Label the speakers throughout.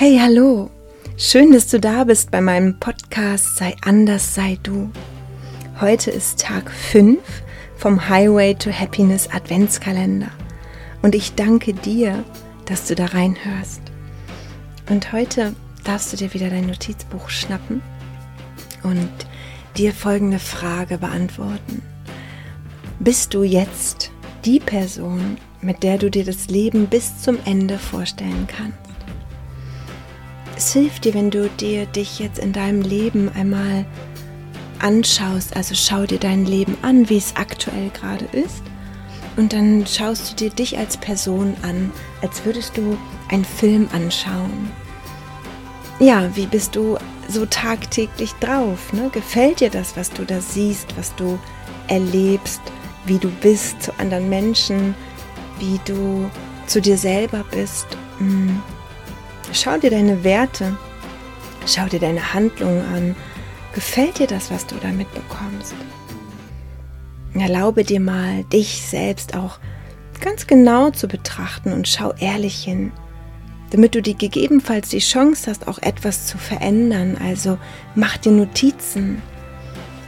Speaker 1: Hi, hallo. Schön, dass du da bist bei meinem Podcast Sei anders, sei du. Heute ist Tag 5 vom Highway to Happiness Adventskalender und ich danke dir, dass du da reinhörst. Und heute darfst du dir wieder dein Notizbuch schnappen und dir folgende Frage beantworten. Bist du jetzt die Person, mit der du dir das Leben bis zum Ende vorstellen kannst? Es hilft dir, wenn du dir dich jetzt in deinem Leben einmal anschaust, also schau dir dein Leben an, wie es aktuell gerade ist. Und dann schaust du dir dich als Person an, als würdest du einen Film anschauen. Ja, wie bist du so tagtäglich drauf? Ne? Gefällt dir das, was du da siehst, was du erlebst, wie du bist zu anderen Menschen, wie du zu dir selber bist? Hm. Schau dir deine Werte, schau dir deine Handlungen an. Gefällt dir das, was du damit bekommst? Erlaube dir mal, dich selbst auch ganz genau zu betrachten und schau ehrlich hin, damit du die gegebenenfalls die Chance hast, auch etwas zu verändern. Also mach dir Notizen.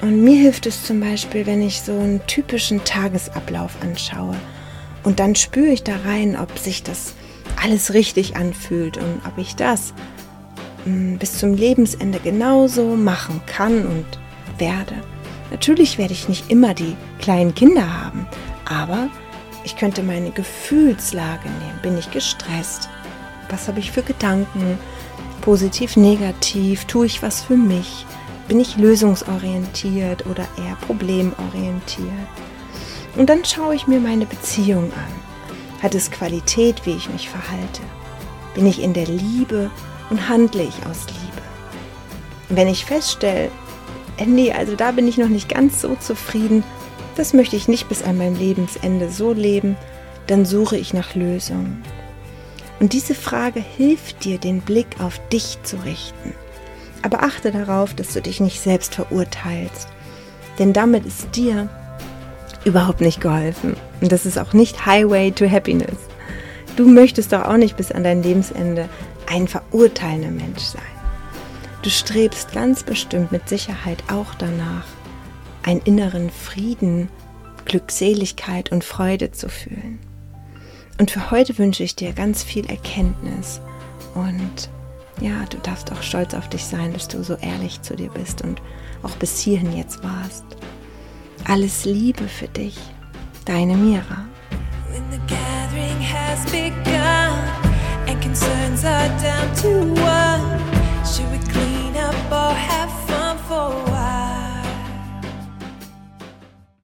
Speaker 1: Und mir hilft es zum Beispiel, wenn ich so einen typischen Tagesablauf anschaue. Und dann spüre ich da rein, ob sich das alles richtig anfühlt und ob ich das mm, bis zum Lebensende genauso machen kann und werde. Natürlich werde ich nicht immer die kleinen Kinder haben, aber ich könnte meine Gefühlslage nehmen. Bin ich gestresst? Was habe ich für Gedanken? Positiv, negativ? Tue ich was für mich? Bin ich lösungsorientiert oder eher problemorientiert? Und dann schaue ich mir meine Beziehung an. Hat es Qualität, wie ich mich verhalte? Bin ich in der Liebe und handle ich aus Liebe? wenn ich feststelle, nee, also da bin ich noch nicht ganz so zufrieden, das möchte ich nicht bis an mein Lebensende so leben, dann suche ich nach Lösungen. Und diese Frage hilft dir, den Blick auf dich zu richten. Aber achte darauf, dass du dich nicht selbst verurteilst. Denn damit ist dir überhaupt nicht geholfen. Und das ist auch nicht Highway to Happiness. Du möchtest doch auch nicht bis an dein Lebensende ein verurteilender Mensch sein. Du strebst ganz bestimmt mit Sicherheit auch danach, einen inneren Frieden, Glückseligkeit und Freude zu fühlen. Und für heute wünsche ich dir ganz viel Erkenntnis und ja, du darfst auch stolz auf dich sein, dass du so ehrlich zu dir bist und auch bis hierhin jetzt warst. Alles Liebe für dich, deine Mira. When the gathering has begun and concerns are down to